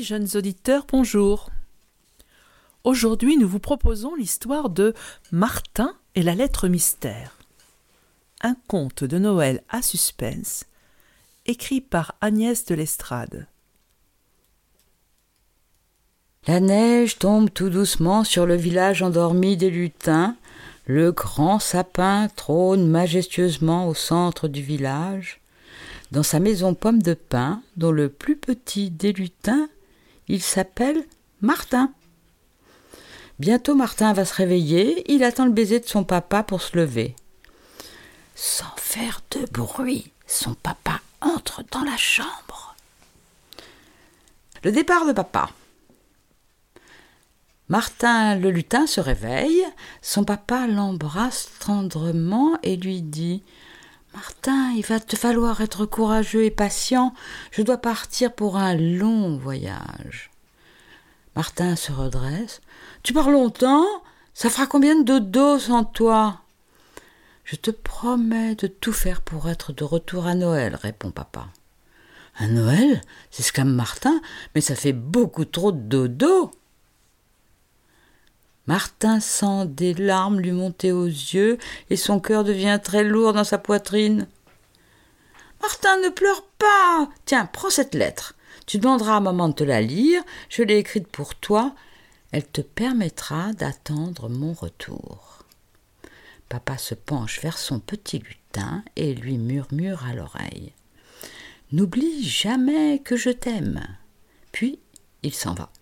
Jeunes auditeurs, bonjour. Aujourd'hui, nous vous proposons l'histoire de Martin et la lettre mystère. Un conte de Noël à suspense, écrit par Agnès de l'Estrade. La neige tombe tout doucement sur le village endormi des lutins. Le grand sapin trône majestueusement au centre du village. Dans sa maison pomme de pin, dont le plus petit des lutins, il s'appelle Martin. Bientôt Martin va se réveiller, il attend le baiser de son papa pour se lever. Sans faire de bruit, son papa entre dans la chambre. Le départ de papa. Martin le lutin se réveille, son papa l'embrasse tendrement et lui dit Martin, il va te falloir être courageux et patient, je dois partir pour un long voyage. Martin se redresse. Tu pars longtemps? Ça fera combien de dodo sans toi? Je te promets de tout faire pour être de retour à Noël, répond papa. À Noël? S'exclame Martin, mais ça fait beaucoup trop de dodo. Martin sent des larmes lui monter aux yeux et son cœur devient très lourd dans sa poitrine. Martin, ne pleure pas. Tiens, prends cette lettre. Tu demanderas à maman de te la lire. Je l'ai écrite pour toi. Elle te permettra d'attendre mon retour. Papa se penche vers son petit lutin et lui murmure à l'oreille. N'oublie jamais que je t'aime. Puis il s'en va.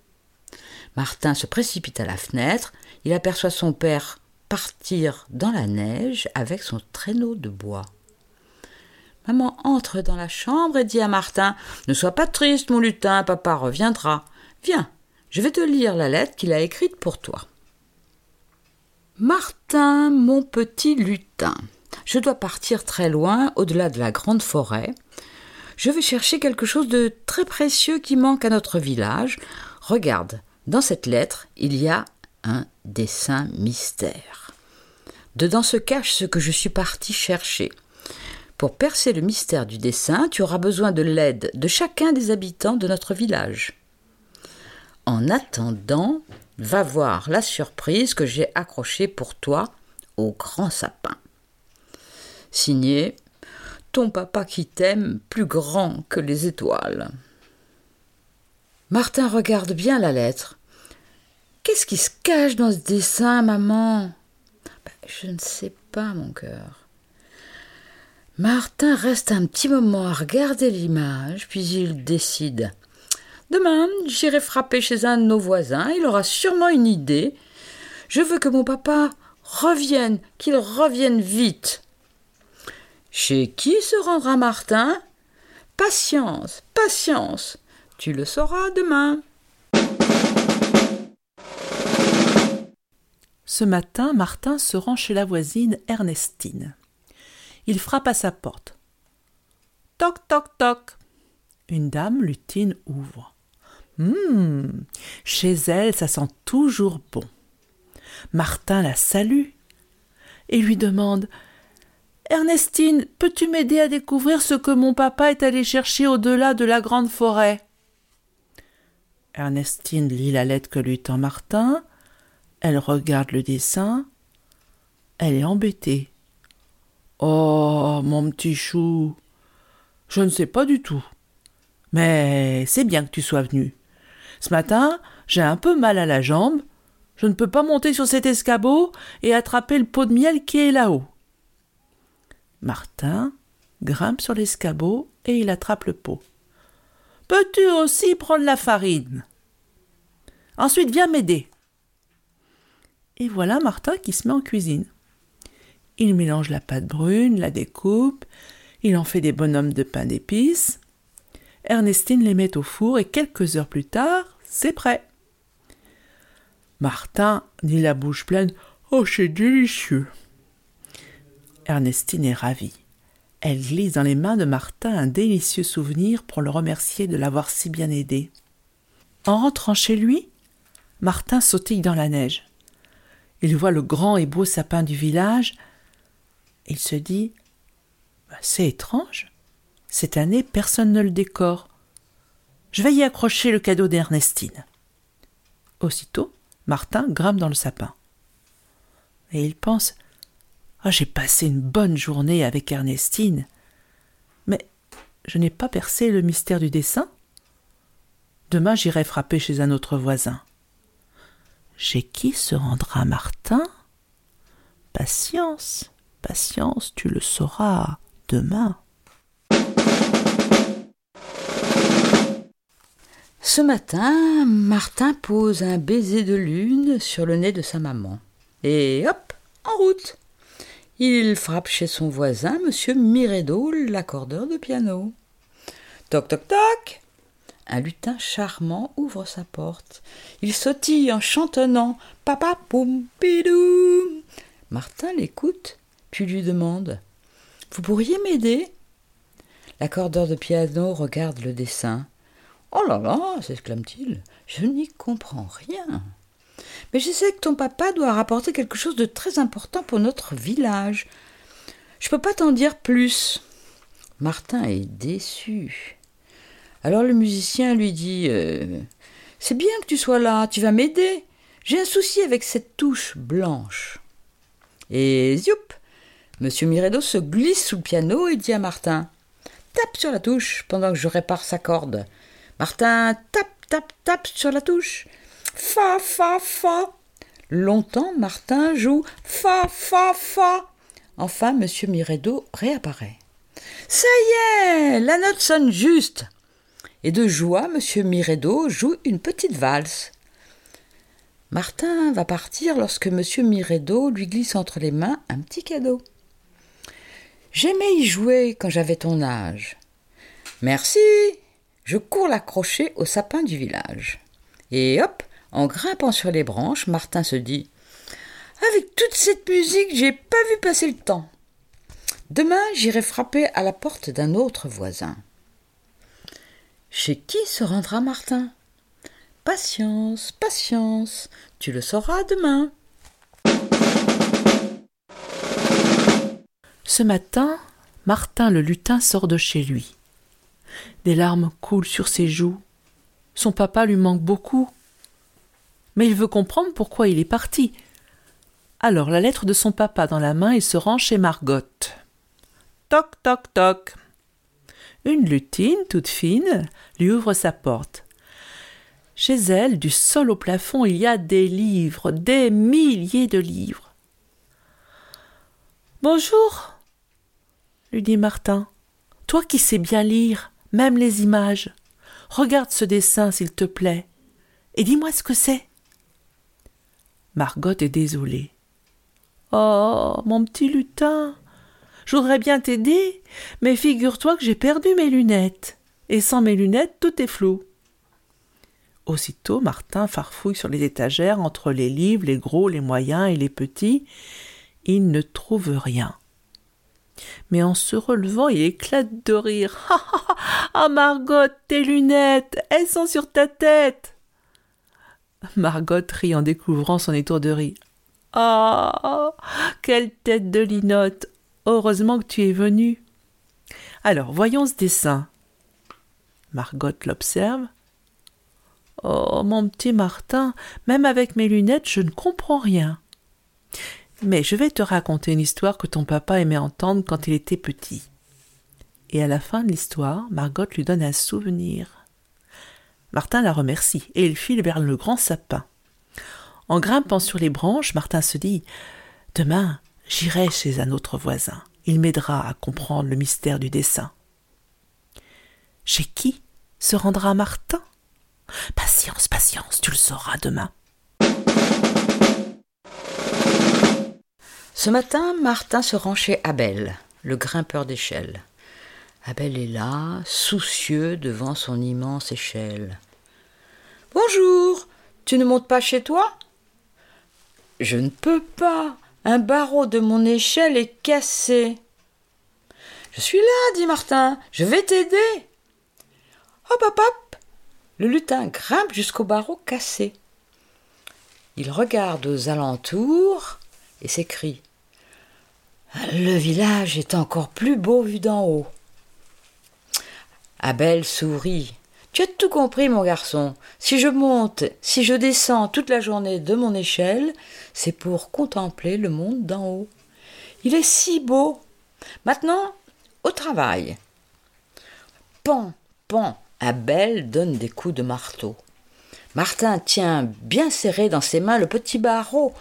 Martin se précipite à la fenêtre. Il aperçoit son père partir dans la neige avec son traîneau de bois. Maman entre dans la chambre et dit à Martin Ne sois pas triste, mon lutin, papa reviendra. Viens, je vais te lire la lettre qu'il a écrite pour toi. Martin, mon petit lutin, je dois partir très loin, au-delà de la grande forêt. Je vais chercher quelque chose de très précieux qui manque à notre village. Regarde, dans cette lettre, il y a un dessin mystère. Dedans se cache ce que je suis parti chercher. Pour percer le mystère du dessin, tu auras besoin de l'aide de chacun des habitants de notre village. En attendant, va voir la surprise que j'ai accrochée pour toi au grand sapin. Signé Ton papa qui t'aime plus grand que les étoiles. Martin regarde bien la lettre. Qu'est-ce qui se cache dans ce dessin, maman? Ben, Je ne sais pas, mon cœur. Martin reste un petit moment à regarder l'image, puis il décide. Demain, j'irai frapper chez un de nos voisins, il aura sûrement une idée. Je veux que mon papa revienne, qu'il revienne vite. Chez qui se rendra Martin? Patience, patience. Tu le sauras demain. Ce matin, Martin se rend chez la voisine Ernestine. Il frappe à sa porte. Toc, toc, toc. Une dame lutine ouvre. Hum, chez elle, ça sent toujours bon. Martin la salue et lui demande Ernestine, peux-tu m'aider à découvrir ce que mon papa est allé chercher au-delà de la grande forêt? Ernestine lit la lettre que lui tend Martin. Elle regarde le dessin. Elle est embêtée. Oh, mon petit chou, je ne sais pas du tout. Mais c'est bien que tu sois venu. Ce matin, j'ai un peu mal à la jambe. Je ne peux pas monter sur cet escabeau et attraper le pot de miel qui est là-haut. Martin grimpe sur l'escabeau et il attrape le pot. Peux-tu aussi prendre la farine? Ensuite, viens m'aider. Et voilà Martin qui se met en cuisine. Il mélange la pâte brune, la découpe, il en fait des bonhommes de pain d'épices. Ernestine les met au four et quelques heures plus tard, c'est prêt. Martin dit la bouche pleine Oh, c'est délicieux. Ernestine est ravie. Elle glisse dans les mains de Martin un délicieux souvenir pour le remercier de l'avoir si bien aidé. En rentrant chez lui, Martin sautille dans la neige. Il voit le grand et beau sapin du village. Il se dit bah, C'est étrange. Cette année, personne ne le décore. Je vais y accrocher le cadeau d'Ernestine. Aussitôt, Martin grimpe dans le sapin. Et il pense Ah, j'ai passé une bonne journée avec Ernestine. Mais je n'ai pas percé le mystère du dessin. Demain, j'irai frapper chez un autre voisin. Chez qui se rendra Martin? Patience, patience, tu le sauras demain. Ce matin, Martin pose un baiser de lune sur le nez de sa maman. Et hop, en route. Il frappe chez son voisin, monsieur Miredo, l'accordeur de piano. Toc toc toc un lutin charmant ouvre sa porte. Il sautille en chantonnant Papa poum pidou. Martin l'écoute, puis lui demande Vous pourriez m'aider? L'accordeur de piano regarde le dessin. Oh là là s'exclame-t-il, je n'y comprends rien. Mais je sais que ton papa doit rapporter quelque chose de très important pour notre village. Je peux pas t'en dire plus. Martin est déçu. Alors le musicien lui dit euh, C'est bien que tu sois là, tu vas m'aider. J'ai un souci avec cette touche blanche. Et zioup Monsieur Miredo se glisse sous le piano et dit à Martin Tape sur la touche pendant que je répare sa corde. Martin tape, tape, tape sur la touche. Fa, fa, fa. Longtemps, Martin joue fa, fa, fa. Enfin, Monsieur Miredo réapparaît. Ça y est, la note sonne juste et de joie, M. Miredo joue une petite valse. Martin va partir lorsque M. Miredo lui glisse entre les mains un petit cadeau. J'aimais y jouer quand j'avais ton âge. Merci. Je cours l'accrocher au sapin du village. Et hop, en grimpant sur les branches, Martin se dit Avec toute cette musique, j'ai pas vu passer le temps. Demain, j'irai frapper à la porte d'un autre voisin. Chez qui se rendra Martin? Patience, patience, tu le sauras demain. Ce matin, Martin le lutin sort de chez lui. Des larmes coulent sur ses joues. Son papa lui manque beaucoup. Mais il veut comprendre pourquoi il est parti. Alors la lettre de son papa dans la main, il se rend chez Margotte. Toc toc toc. Une lutine, toute fine, lui ouvre sa porte. Chez elle, du sol au plafond, il y a des livres, des milliers de livres. Bonjour, lui dit Martin. Toi qui sais bien lire, même les images. Regarde ce dessin, s'il te plaît, et dis-moi ce que c'est. Margot est désolée. Oh, mon petit lutin, je bien t'aider, mais figure-toi que j'ai perdu mes lunettes. Et sans mes lunettes, tout est flou. Aussitôt, Martin farfouille sur les étagères entre les livres, les gros, les moyens et les petits. Il ne trouve rien. Mais en se relevant, il éclate de rire. Ah, Margot, tes lunettes, elles sont sur ta tête. Margot rit en découvrant son étourderie. Ah, quelle tête de linotte Heureusement que tu es venu. Alors, voyons ce dessin. Margot l'observe. Oh, mon petit Martin, même avec mes lunettes, je ne comprends rien. Mais je vais te raconter une histoire que ton papa aimait entendre quand il était petit. Et à la fin de l'histoire, Margot lui donne un souvenir. Martin la remercie et il file vers le grand sapin. En grimpant sur les branches, Martin se dit Demain, j'irai chez un autre voisin. Il m'aidera à comprendre le mystère du dessin. Chez qui se rendra Martin? Patience, patience, tu le sauras demain. Ce matin, Martin se rend chez Abel, le grimpeur d'échelle. Abel est là, soucieux devant son immense échelle. Bonjour, tu ne montes pas chez toi Je ne peux pas, un barreau de mon échelle est cassé. Je suis là, dit Martin, je vais t'aider. Hop, hop, hop Le lutin grimpe jusqu'au barreau cassé. Il regarde aux alentours et s'écrie le village est encore plus beau vu d'en haut. Abel sourit. Tu as tout compris, mon garçon. Si je monte, si je descends toute la journée de mon échelle, c'est pour contempler le monde d'en haut. Il est si beau. Maintenant, au travail. Pan, pan, Abel donne des coups de marteau. Martin tient bien serré dans ses mains le petit barreau,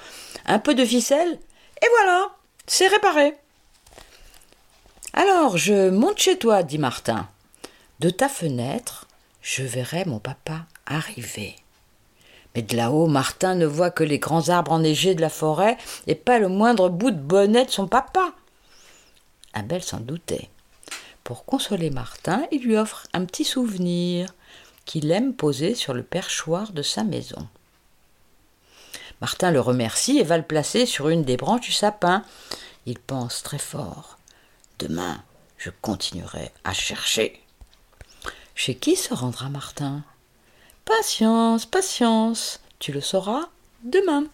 un peu de ficelle, et voilà, c'est réparé. Alors, je monte chez toi, dit Martin. De ta fenêtre, je verrai mon papa arriver. Mais de là-haut, Martin ne voit que les grands arbres enneigés de la forêt et pas le moindre bout de bonnet de son papa. Abel s'en doutait. Pour consoler Martin, il lui offre un petit souvenir qu'il aime poser sur le perchoir de sa maison. Martin le remercie et va le placer sur une des branches du sapin. Il pense très fort. Demain, je continuerai à chercher. Chez qui se rendra Martin? Patience, patience, tu le sauras demain.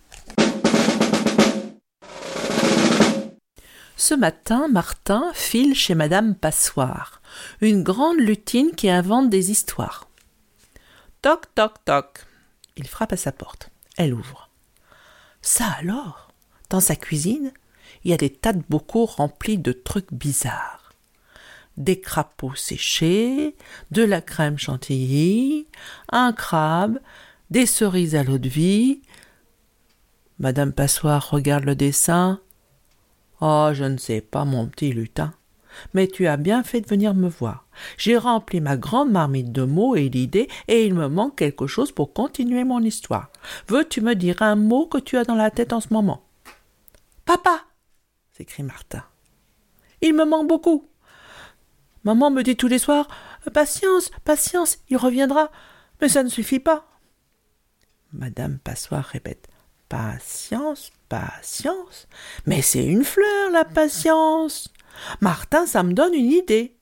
Ce matin, Martin file chez Madame Passoire, une grande lutine qui invente des histoires. Toc, toc, toc. Il frappe à sa porte. Elle ouvre. Ça alors? Dans sa cuisine, il y a des tas de bocaux remplis de trucs bizarres. Des crapauds séchés, de la crème chantilly, un crabe, des cerises à l'eau de vie. Madame Passoire regarde le dessin. Oh, je ne sais pas, mon petit lutin. Mais tu as bien fait de venir me voir. J'ai rempli ma grande marmite de mots et d'idées, et il me manque quelque chose pour continuer mon histoire. Veux-tu me dire un mot que tu as dans la tête en ce moment? Papa s'écrie Martin. Il me manque beaucoup. Maman me dit tous les soirs Patience, patience, il reviendra. Mais ça ne suffit pas. Madame Passoire répète Patience, patience. Mais c'est une fleur, la patience. Martin, ça me donne une idée.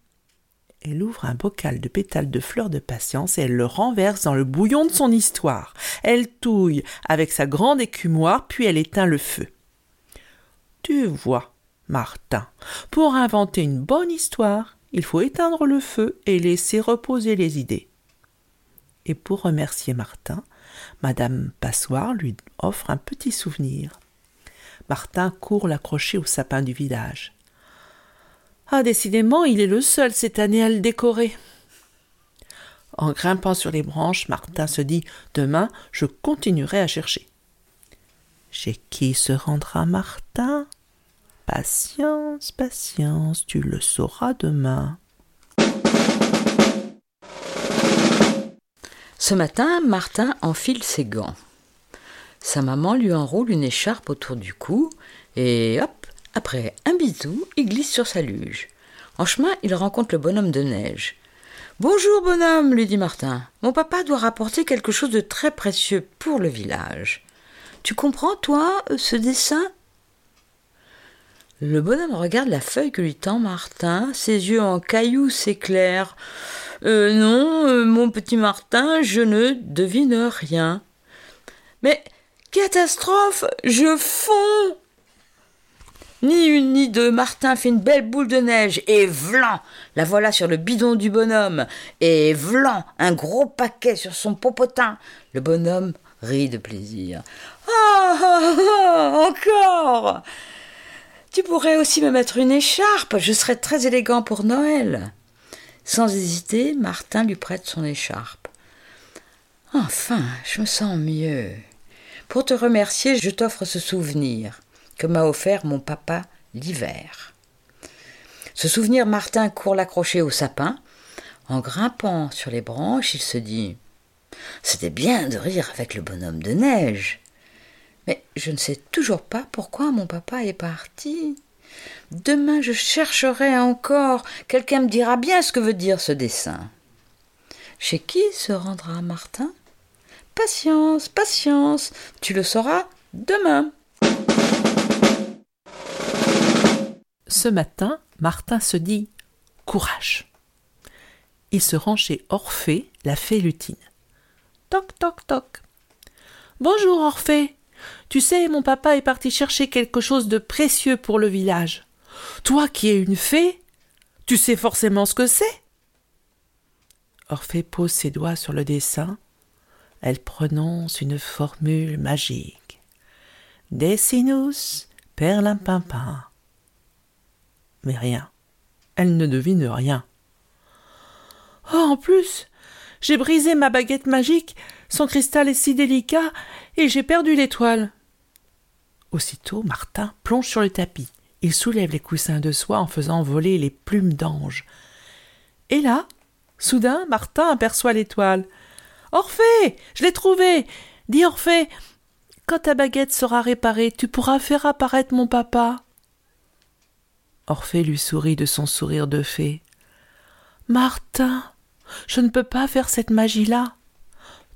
Elle ouvre un bocal de pétales de fleurs de patience et elle le renverse dans le bouillon de son histoire. Elle touille avec sa grande écumoire, puis elle éteint le feu. Tu vois, Martin, pour inventer une bonne histoire, il faut éteindre le feu et laisser reposer les idées. Et pour remercier Martin, Madame Passoire lui offre un petit souvenir. Martin court l'accrocher au sapin du village. Ah, décidément, il est le seul cette année à le décorer. En grimpant sur les branches, Martin se dit Demain, je continuerai à chercher. Chez qui se rendra Martin? Patience, patience, tu le sauras demain. Ce matin, Martin enfile ses gants. Sa maman lui enroule une écharpe autour du cou et hop, après un bisou, il glisse sur sa luge. En chemin, il rencontre le bonhomme de neige. Bonjour, bonhomme, lui dit Martin. Mon papa doit rapporter quelque chose de très précieux pour le village. Tu comprends, toi, ce dessin? Le bonhomme regarde la feuille que lui tend Martin. Ses yeux en cailloux s'éclairent. Euh, non, euh, mon petit Martin, je ne devine rien. Mais catastrophe Je fonds ni une ni deux, Martin fait une belle boule de neige, et vlan La voilà sur le bidon du bonhomme, et vlan Un gros paquet sur son popotin. Le bonhomme rit de plaisir. Ah, ah, ah encore Tu pourrais aussi me mettre une écharpe, je serais très élégant pour Noël. Sans hésiter, Martin lui prête son écharpe. Enfin, je me sens mieux. Pour te remercier, je t'offre ce souvenir que m'a offert mon papa l'hiver. Ce souvenir, Martin court l'accrocher au sapin. En grimpant sur les branches, il se dit C'était bien de rire avec le bonhomme de neige. Mais je ne sais toujours pas pourquoi mon papa est parti. Demain je chercherai encore. Quelqu'un me dira bien ce que veut dire ce dessin. Chez qui se rendra Martin? Patience, patience, tu le sauras demain. Ce matin, Martin se dit Courage. Il se rend chez Orphée, la fée lutine. Toc, toc, toc. Bonjour, Orphée. Tu sais, mon papa est parti chercher quelque chose de précieux pour le village. Toi qui es une fée, tu sais forcément ce que c'est. Orphée pose ses doigts sur le dessin. Elle prononce une formule magique. Decinus perlimpinpin. Mais rien. Elle ne devine rien. Oh, en plus, j'ai brisé ma baguette magique, son cristal est si délicat, et j'ai perdu l'étoile. Aussitôt, Martin plonge sur le tapis. Il soulève les coussins de soie en faisant voler les plumes d'ange. Et là, soudain, Martin aperçoit l'étoile. Orphée, je l'ai trouvée. Dis Orphée, quand ta baguette sera réparée, tu pourras faire apparaître mon papa. Orphée lui sourit de son sourire de fée. Martin, je ne peux pas faire cette magie-là.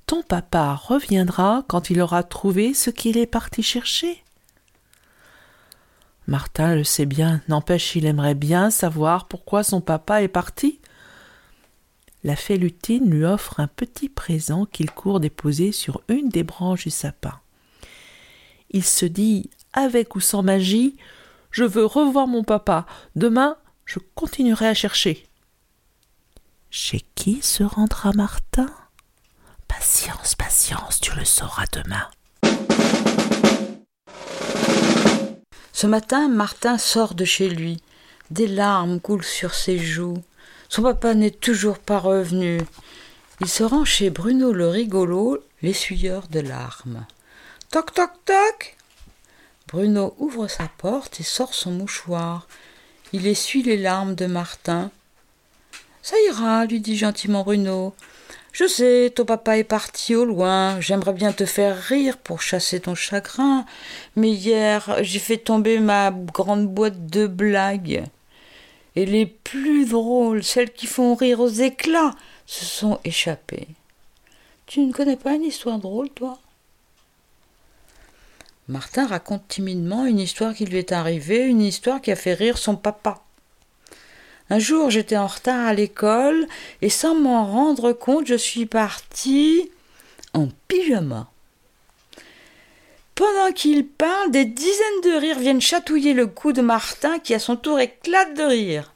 Ton papa reviendra quand il aura trouvé ce qu'il est parti chercher. Martin le sait bien, n'empêche il aimerait bien savoir pourquoi son papa est parti. La fée lutine lui offre un petit présent qu'il court déposer sur une des branches du sapin. Il se dit, avec ou sans magie, je veux revoir mon papa. Demain, je continuerai à chercher. Chez qui se rendra Martin? Patience, patience, tu le sauras demain. Ce matin, Martin sort de chez lui. Des larmes coulent sur ses joues. Son papa n'est toujours pas revenu. Il se rend chez Bruno le rigolo, l'essuyeur de larmes. Toc toc toc Bruno ouvre sa porte et sort son mouchoir. Il essuie les larmes de Martin. Ça ira, lui dit gentiment Bruno. Je sais, ton papa est parti au loin. J'aimerais bien te faire rire pour chasser ton chagrin. Mais hier, j'ai fait tomber ma grande boîte de blagues. Et les plus drôles, celles qui font rire aux éclats, se sont échappées. Tu ne connais pas une histoire drôle, toi? Martin raconte timidement une histoire qui lui est arrivée, une histoire qui a fait rire son papa. Un jour, j'étais en retard à l'école et sans m'en rendre compte, je suis partie en pyjama. Pendant qu'il parle, des dizaines de rires viennent chatouiller le cou de Martin qui à son tour éclate de rire.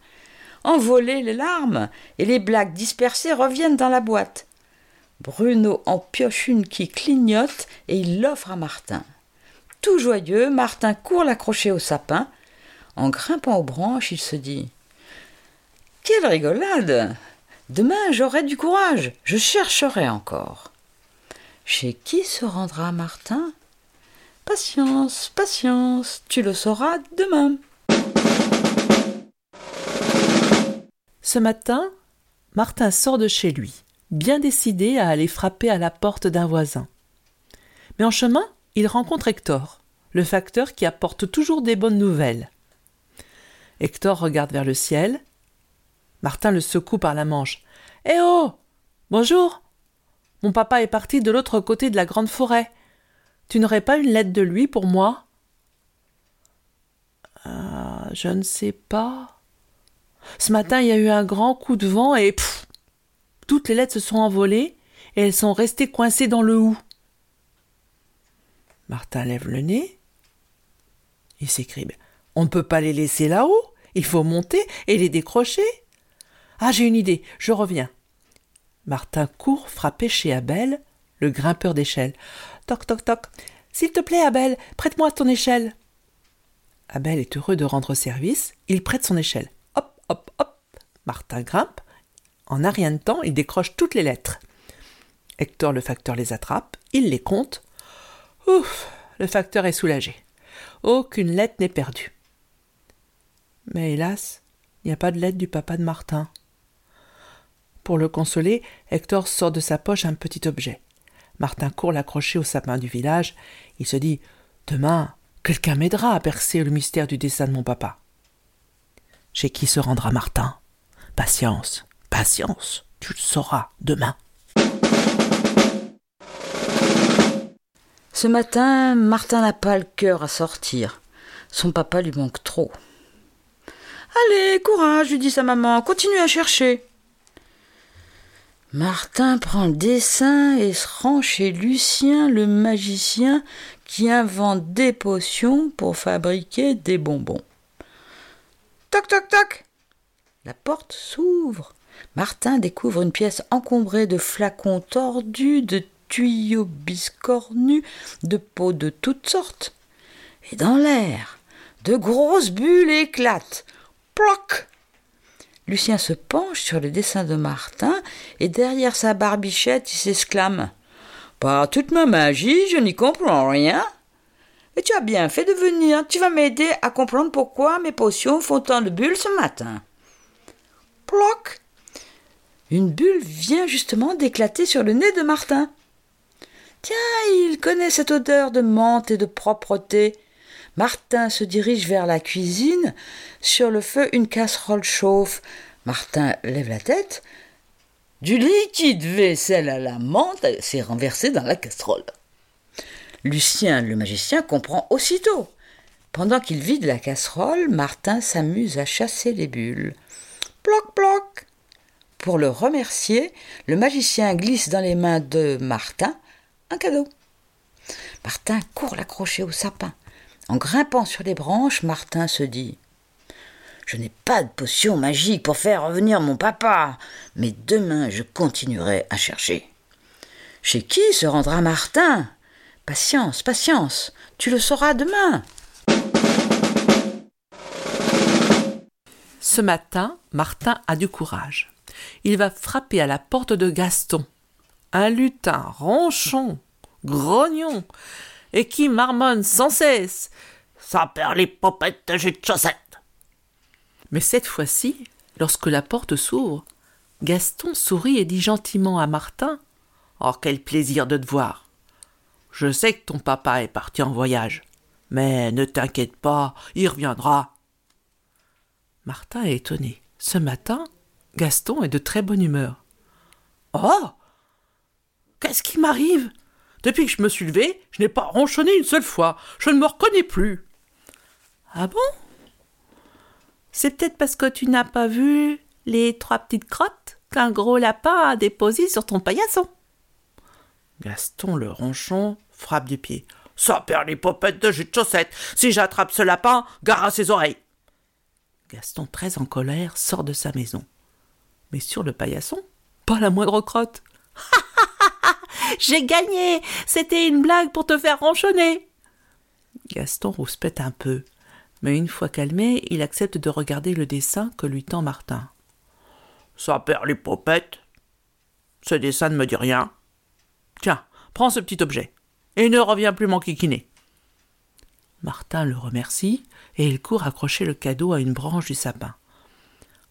Envolées les larmes et les blagues dispersées reviennent dans la boîte. Bruno en pioche une qui clignote et il l'offre à Martin. Tout joyeux, Martin court l'accrocher au sapin. En grimpant aux branches, il se dit quelle rigolade Demain j'aurai du courage, je chercherai encore. Chez qui se rendra Martin? Patience, patience, tu le sauras demain. Ce matin, Martin sort de chez lui, bien décidé à aller frapper à la porte d'un voisin. Mais en chemin, il rencontre Hector, le facteur qui apporte toujours des bonnes nouvelles. Hector regarde vers le ciel Martin le secoue par la manche. Eh oh Bonjour Mon papa est parti de l'autre côté de la grande forêt. Tu n'aurais pas une lettre de lui pour moi? Ah, Je ne sais pas. Ce matin, il y a eu un grand coup de vent et pfff Toutes les lettres se sont envolées et elles sont restées coincées dans le hou. Martin lève le nez. Il s'écrie On ne peut pas les laisser là-haut. Il faut monter et les décrocher. Ah, j'ai une idée, je reviens. Martin court frapper chez Abel, le grimpeur d'échelle. Toc, toc, toc. S'il te plaît, Abel, prête-moi ton échelle. Abel est heureux de rendre service, il prête son échelle. Hop, hop, hop. Martin grimpe, En un rien de temps, il décroche toutes les lettres. Hector le facteur les attrape, il les compte. Ouf, le facteur est soulagé. Aucune lettre n'est perdue. Mais hélas, il n'y a pas de lettre du papa de Martin. Pour le consoler, Hector sort de sa poche un petit objet. Martin court l'accrocher au sapin du village. Il se dit Demain, quelqu'un m'aidera à percer le mystère du dessin de mon papa. Chez qui se rendra Martin? Patience, patience, tu le sauras demain. Ce matin, Martin n'a pas le cœur à sortir. Son papa lui manque trop. Allez, courage, lui dit sa maman, continue à chercher. Martin prend le dessin et se rend chez Lucien, le magicien, qui invente des potions pour fabriquer des bonbons. Toc, toc, toc La porte s'ouvre. Martin découvre une pièce encombrée de flacons tordus, de tuyaux biscornus, de peaux de toutes sortes. Et dans l'air, de grosses bulles éclatent. Ploc Lucien se penche sur le dessin de Martin et derrière sa barbichette, il s'exclame Par toute ma magie, je n'y comprends rien. Et tu as bien fait de venir. Tu vas m'aider à comprendre pourquoi mes potions font tant de bulles ce matin. Ploc Une bulle vient justement d'éclater sur le nez de Martin. Tiens, il connaît cette odeur de menthe et de propreté. Martin se dirige vers la cuisine. Sur le feu, une casserole chauffe. Martin lève la tête. Du liquide vaisselle à la menthe s'est renversé dans la casserole. Lucien, le magicien, comprend aussitôt. Pendant qu'il vide la casserole, Martin s'amuse à chasser les bulles. Ploc, ploc. Pour le remercier, le magicien glisse dans les mains de Martin un cadeau. Martin court l'accrocher au sapin. En grimpant sur les branches, Martin se dit Je n'ai pas de potion magique pour faire revenir mon papa, mais demain je continuerai à chercher. Chez qui se rendra Martin? Patience, patience, tu le sauras demain. Ce matin, Martin a du courage. Il va frapper à la porte de Gaston, un lutin ronchon, grognon, et qui marmonne sans cesse. Ça perd les popettes de de chaussettes. Mais cette fois-ci, lorsque la porte s'ouvre, Gaston sourit et dit gentiment à Martin Oh, quel plaisir de te voir Je sais que ton papa est parti en voyage, mais ne t'inquiète pas, il reviendra. Martin est étonné. Ce matin, Gaston est de très bonne humeur. Oh Qu'est-ce qui m'arrive? Depuis que je me suis levé, je n'ai pas ronchonné une seule fois. Je ne me reconnais plus. Ah bon? C'est peut-être parce que tu n'as pas vu les trois petites crottes qu'un gros lapin a déposées sur ton paillasson. Gaston le ronchon frappe du pied. Ça perd les popettes de jus de chaussettes. Si j'attrape ce lapin, gare à ses oreilles. Gaston, très en colère, sort de sa maison. Mais sur le paillasson, pas la moindre crotte. J'ai gagné C'était une blague pour te faire ronchonner Gaston rouspète un peu, mais une fois calmé, il accepte de regarder le dessin que lui tend Martin. Ça perd les popettes. Ce dessin ne me dit rien. Tiens, prends ce petit objet, et ne reviens plus m'enquiquiner. Martin le remercie, et il court accrocher le cadeau à une branche du sapin.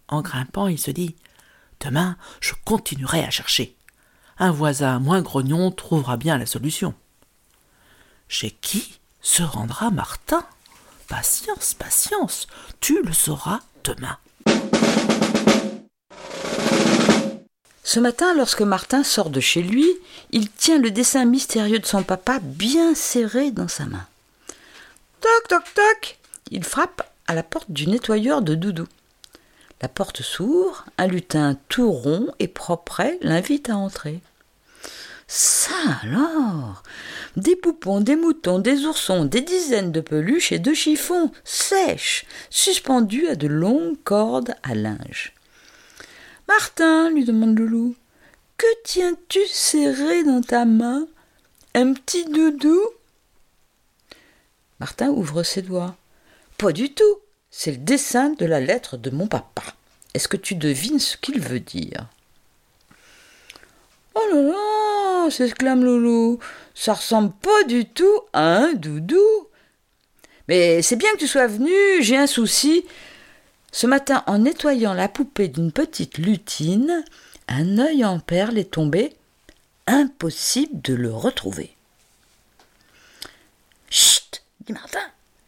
En grimpant, il se dit Demain, je continuerai à chercher un voisin moins grognon trouvera bien la solution. Chez qui se rendra Martin? Patience, patience, tu le sauras demain. Ce matin, lorsque Martin sort de chez lui, il tient le dessin mystérieux de son papa bien serré dans sa main. Toc, toc, toc Il frappe à la porte du nettoyeur de Doudou. La porte s'ouvre, un lutin tout rond et propre l'invite à entrer. Ça alors Des poupons, des moutons, des oursons, des dizaines de peluches et de chiffons sèches, suspendus à de longues cordes à linge. Martin, lui demande le loup, que tiens-tu serré dans ta main? Un petit doudou? Martin ouvre ses doigts. Pas du tout. C'est le dessin de la lettre de mon papa. Est-ce que tu devines ce qu'il veut dire? Oh là là s'exclame Loulou. Ça ressemble pas du tout à un doudou. Mais c'est bien que tu sois venu, j'ai un souci. Ce matin, en nettoyant la poupée d'une petite lutine, un œil en perle est tombé. Impossible de le retrouver. Chut dit Martin.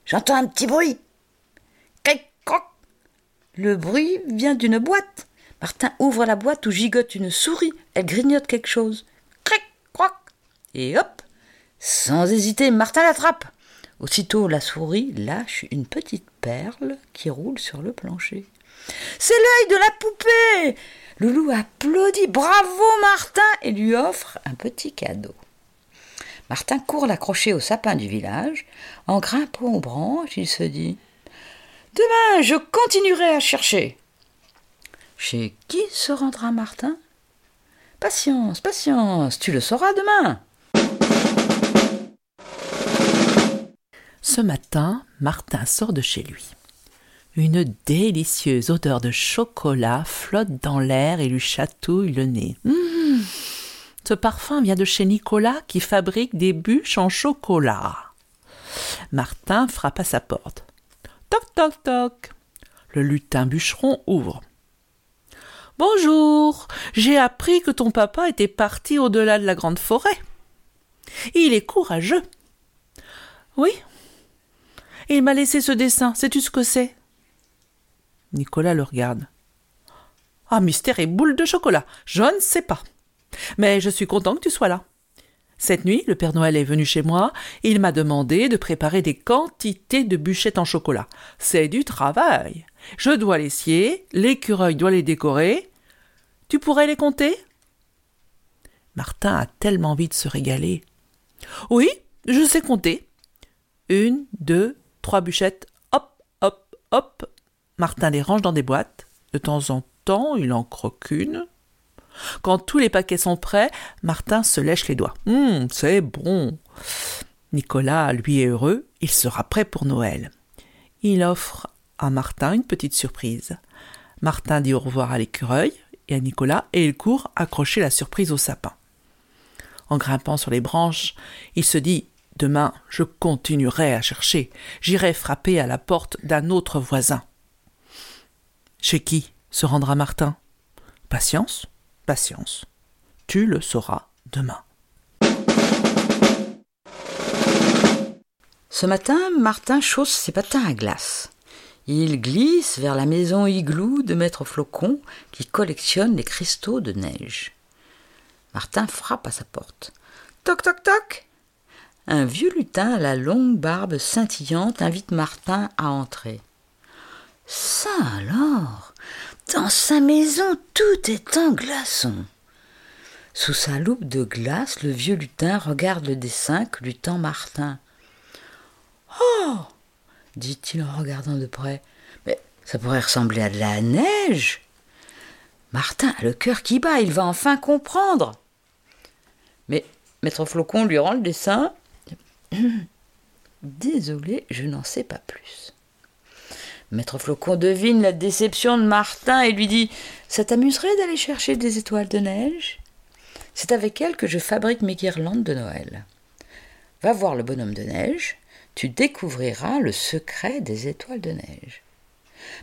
J'entends un petit bruit. Le bruit vient d'une boîte. Martin ouvre la boîte où gigote une souris. Elle grignote quelque chose. Cric, croc. Et hop Sans hésiter, Martin l'attrape. Aussitôt, la souris lâche une petite perle qui roule sur le plancher. C'est l'œil de la poupée Loulou applaudit Bravo, Martin et lui offre un petit cadeau. Martin court l'accrocher au sapin du village. En grimpant aux branches, il se dit Demain, je continuerai à chercher. Chez qui se rendra Martin? Patience, patience, tu le sauras demain. Ce matin, Martin sort de chez lui. Une délicieuse odeur de chocolat flotte dans l'air et lui chatouille le nez. Mmh. Ce parfum vient de chez Nicolas qui fabrique des bûches en chocolat. Martin frappe à sa porte. Toc toc toc. Le lutin bûcheron ouvre. Bonjour, j'ai appris que ton papa était parti au-delà de la grande forêt. Il est courageux. Oui. Il m'a laissé ce dessin. Sais-tu ce que c'est? Nicolas le regarde. Ah, mystère et boule de chocolat. Je ne sais pas. Mais je suis content que tu sois là. Cette nuit, le Père Noël est venu chez moi. Il m'a demandé de préparer des quantités de bûchettes en chocolat. C'est du travail. Je dois les scier, l'écureuil doit les décorer. Tu pourrais les compter? Martin a tellement envie de se régaler. Oui, je sais compter. Une, deux, trois bûchettes. Hop, hop, hop. Martin les range dans des boîtes. De temps en temps, il en croque une. Quand tous les paquets sont prêts, Martin se lèche les doigts. Hum, c'est bon. Nicolas, lui, est heureux. Il sera prêt pour Noël. Il offre à Martin une petite surprise. Martin dit au revoir à l'écureuil et à Nicolas et il court accrocher la surprise au sapin. En grimpant sur les branches, il se dit Demain, je continuerai à chercher. J'irai frapper à la porte d'un autre voisin. Chez qui se rendra Martin? Patience, patience. Tu le sauras demain. Ce matin, Martin chausse ses patins à glace. Il glisse vers la maison igloo de Maître Flocon qui collectionne les cristaux de neige. Martin frappe à sa porte. Toc toc toc Un vieux lutin à la longue barbe scintillante invite Martin à entrer. Ça alors? Dans sa maison, tout est en glaçon. Sous sa loupe de glace, le vieux lutin regarde le dessin que lui tend Martin. Oh dit-il en regardant de près. Mais ça pourrait ressembler à de la neige. Martin a le cœur qui bat, il va enfin comprendre. Mais Maître Flocon lui rend le dessin. Désolé, je n'en sais pas plus. Maître Flocon devine la déception de Martin et lui dit Ça t'amuserait d'aller chercher des étoiles de neige? C'est avec elles que je fabrique mes guirlandes de Noël. Va voir le bonhomme de neige, tu découvriras le secret des étoiles de neige.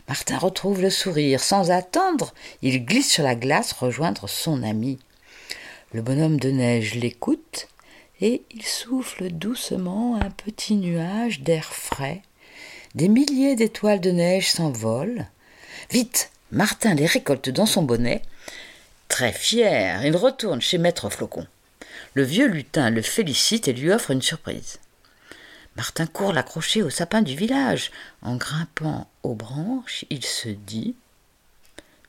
Martin retrouve le sourire. Sans attendre, il glisse sur la glace rejoindre son ami. Le bonhomme de neige l'écoute et il souffle doucement un petit nuage d'air frais des milliers d'étoiles de neige s'envolent. Vite, Martin les récolte dans son bonnet. Très fier, il retourne chez Maître Flocon. Le vieux lutin le félicite et lui offre une surprise. Martin court l'accrocher au sapin du village. En grimpant aux branches, il se dit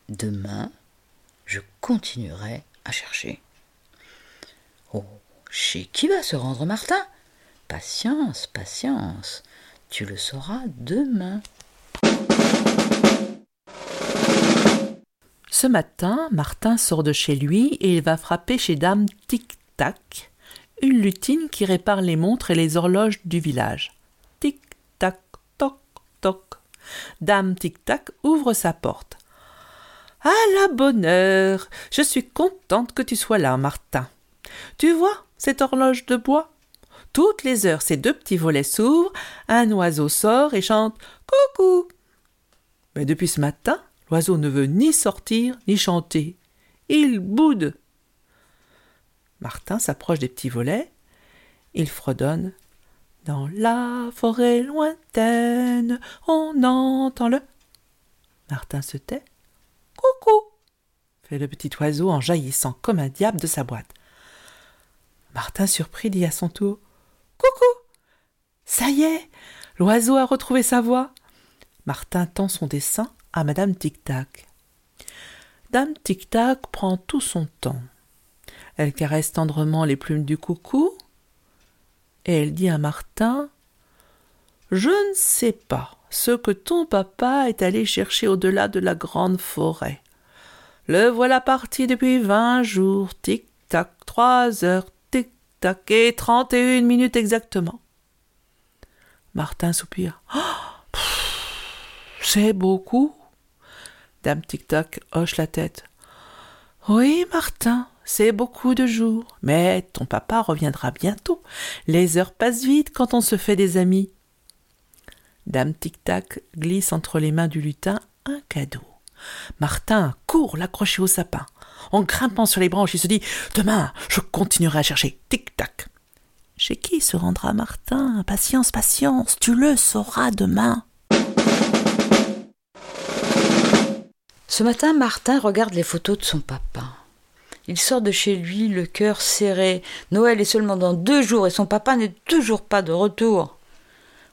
Demain, je continuerai à chercher. Oh, chez qui va se rendre Martin? Patience, patience. Tu le sauras demain. Ce matin, Martin sort de chez lui et il va frapper chez Dame Tic-Tac, une lutine qui répare les montres et les horloges du village. Tic-tac, toc, toc. Dame Tic-Tac ouvre sa porte. À la bonne heure. Je suis contente que tu sois là, Martin. Tu vois cette horloge de bois? Toutes les heures, ces deux petits volets s'ouvrent, un oiseau sort et chante Coucou. Mais depuis ce matin, l'oiseau ne veut ni sortir ni chanter. Il boude. Martin s'approche des petits volets. Il fredonne. Dans la forêt lointaine, on entend le. Martin se tait. Coucou fait le petit oiseau en jaillissant comme un diable de sa boîte. Martin, surpris, dit à son tour Coucou Ça y est L'oiseau a retrouvé sa voix. Martin tend son dessin à Madame Tic-Tac. Dame Tic-Tac prend tout son temps. Elle caresse tendrement les plumes du coucou et elle dit à Martin Je ne sais pas ce que ton papa est allé chercher au-delà de la grande forêt. Le voilà parti depuis vingt jours, tic-tac, trois heures, et trente et une minutes exactement. Martin soupire. Oh, c'est beaucoup. Dame Tic-Tac hoche la tête. Oui, Martin, c'est beaucoup de jours. Mais ton papa reviendra bientôt. Les heures passent vite quand on se fait des amis. Dame Tic-Tac glisse entre les mains du lutin un cadeau. Martin court l'accrocher au sapin. En grimpant sur les branches, il se dit Demain, je continuerai à chercher. Tic-tac. Chez qui se rendra Martin? Patience, patience, tu le sauras demain. Ce matin, Martin regarde les photos de son papa. Il sort de chez lui, le cœur serré. Noël est seulement dans deux jours et son papa n'est toujours pas de retour.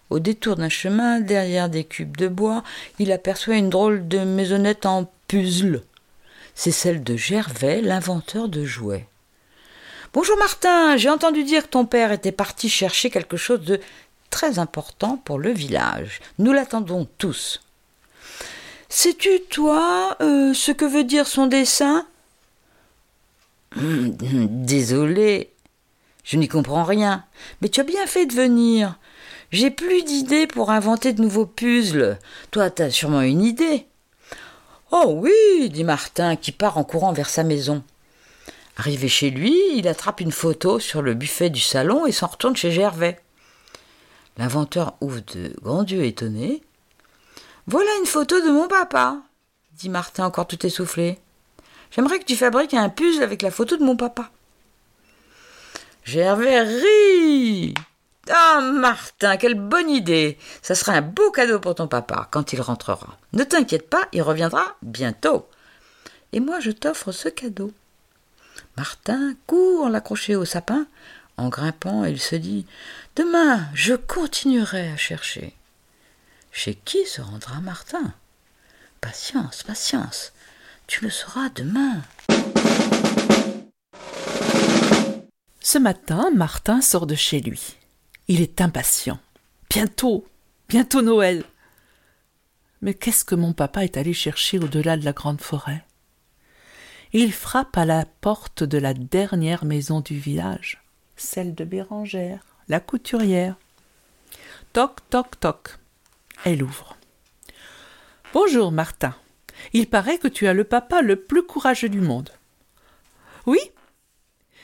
Au détour d'un chemin, derrière des cubes de bois, il aperçoit une drôle de maisonnette en puzzle. C'est celle de Gervais, l'inventeur de jouets. Bonjour Martin, j'ai entendu dire que ton père était parti chercher quelque chose de très important pour le village. Nous l'attendons tous. Sais-tu, toi, euh, ce que veut dire son dessin? Désolé, je n'y comprends rien. Mais tu as bien fait de venir. J'ai plus d'idées pour inventer de nouveaux puzzles. Toi, t'as sûrement une idée. Oh oui, dit Martin, qui part en courant vers sa maison. Arrivé chez lui, il attrape une photo sur le buffet du salon et s'en retourne chez Gervais. L'inventeur ouvre de grands yeux étonnés. Voilà une photo de mon papa, dit Martin encore tout essoufflé. J'aimerais que tu fabriques un puzzle avec la photo de mon papa. Gervais rit. Ah, Martin, quelle bonne idée. Ça sera un beau cadeau pour ton papa quand il rentrera. Ne t'inquiète pas, il reviendra bientôt. Et moi, je t'offre ce cadeau. Martin court l'accrocher au sapin. En grimpant, il se dit Demain, je continuerai à chercher. Chez qui se rendra Martin? Patience, patience. Tu le sauras demain. Ce matin, Martin sort de chez lui. Il est impatient. Bientôt, bientôt Noël. Mais qu'est-ce que mon papa est allé chercher au-delà de la grande forêt? Il frappe à la porte de la dernière maison du village, celle de Bérangère, la couturière. Toc, toc, toc. Elle ouvre. Bonjour, Martin. Il paraît que tu as le papa le plus courageux du monde. Oui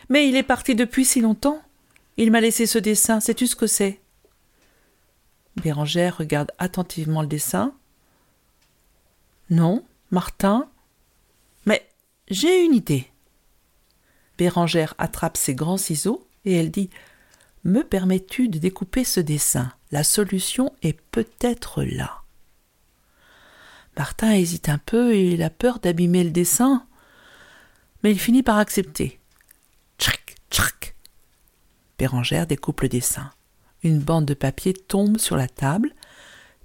Mais il est parti depuis si longtemps. Il m'a laissé ce dessin, sais-tu ce que c'est? Bérangère regarde attentivement le dessin. Non, Martin? Mais j'ai une idée. Bérangère attrape ses grands ciseaux et elle dit Me permets-tu de découper ce dessin? La solution est peut-être là. Martin hésite un peu et il a peur d'abîmer le dessin, mais il finit par accepter. Bérangère découpe le dessin. Une bande de papier tombe sur la table,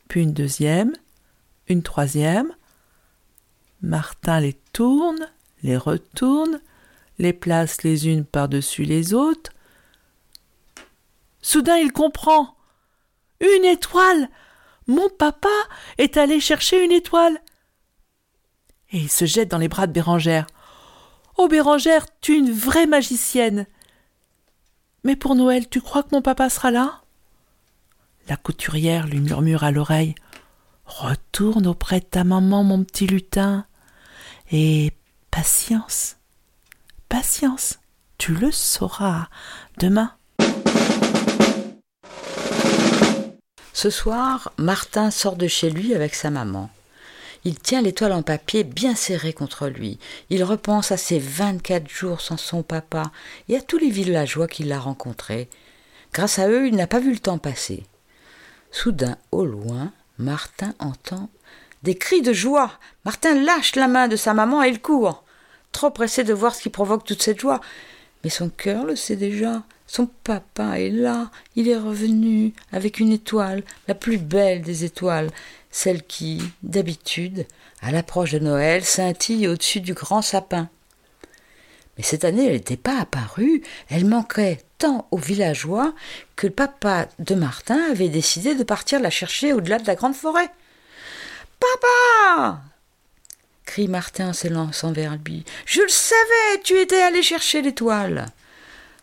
puis une deuxième, une troisième. Martin les tourne, les retourne, les place les unes par-dessus les autres. Soudain il comprend. Une étoile. Mon papa est allé chercher une étoile. Et il se jette dans les bras de Bérangère. Oh Bérangère, tu es une vraie magicienne. Mais pour Noël, tu crois que mon papa sera là? La couturière lui murmure à l'oreille Retourne auprès de ta maman, mon petit lutin. Et patience, patience, tu le sauras demain. Ce soir, Martin sort de chez lui avec sa maman. Il tient l'étoile en papier bien serrée contre lui. Il repense à ses 24 jours sans son papa et à tous les villageois qu'il a rencontrés. Grâce à eux, il n'a pas vu le temps passer. Soudain, au loin, Martin entend des cris de joie. Martin lâche la main de sa maman et il court, trop pressé de voir ce qui provoque toute cette joie. Mais son cœur le sait déjà. Son papa est là, il est revenu avec une étoile, la plus belle des étoiles, celle qui, d'habitude, à l'approche de Noël, scintille au-dessus du grand sapin. Mais cette année, elle n'était pas apparue, elle manquait tant aux villageois que le papa de Martin avait décidé de partir la chercher au-delà de la grande forêt. Papa crie Martin en s'élançant vers lui. Je le savais, tu étais allé chercher l'étoile.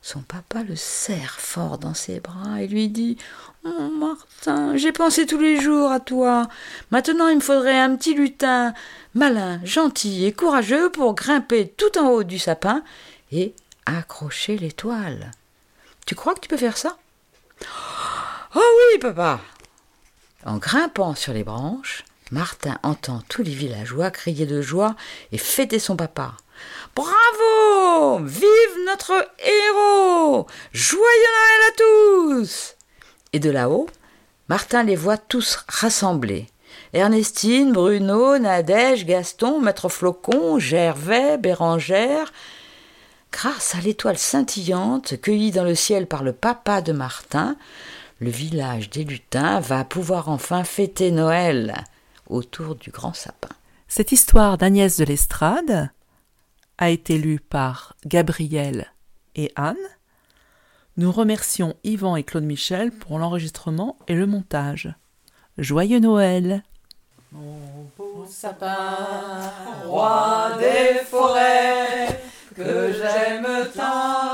Son papa le serre fort dans ses bras et lui dit Oh Martin, j'ai pensé tous les jours à toi. Maintenant il me faudrait un petit lutin, malin, gentil et courageux pour grimper tout en haut du sapin et accrocher l'étoile. Tu crois que tu peux faire ça? Oh oui, papa En grimpant sur les branches, Martin entend tous les villageois crier de joie et fêter son papa. Bravo Vive notre héros Joyeux Noël à tous Et de là-haut, Martin les voit tous rassemblés. Ernestine, Bruno, Nadège, Gaston, Maître Flocon, Gervais, Bérangère. Grâce à l'étoile scintillante cueillie dans le ciel par le papa de Martin, le village des lutins va pouvoir enfin fêter Noël autour du grand sapin. Cette histoire d'Agnès de l'Estrade a été lue par Gabriel et Anne. Nous remercions Yvan et Claude Michel pour l'enregistrement et le montage. Joyeux Noël Mon beau sapin, roi des forêts, que j'aime tant.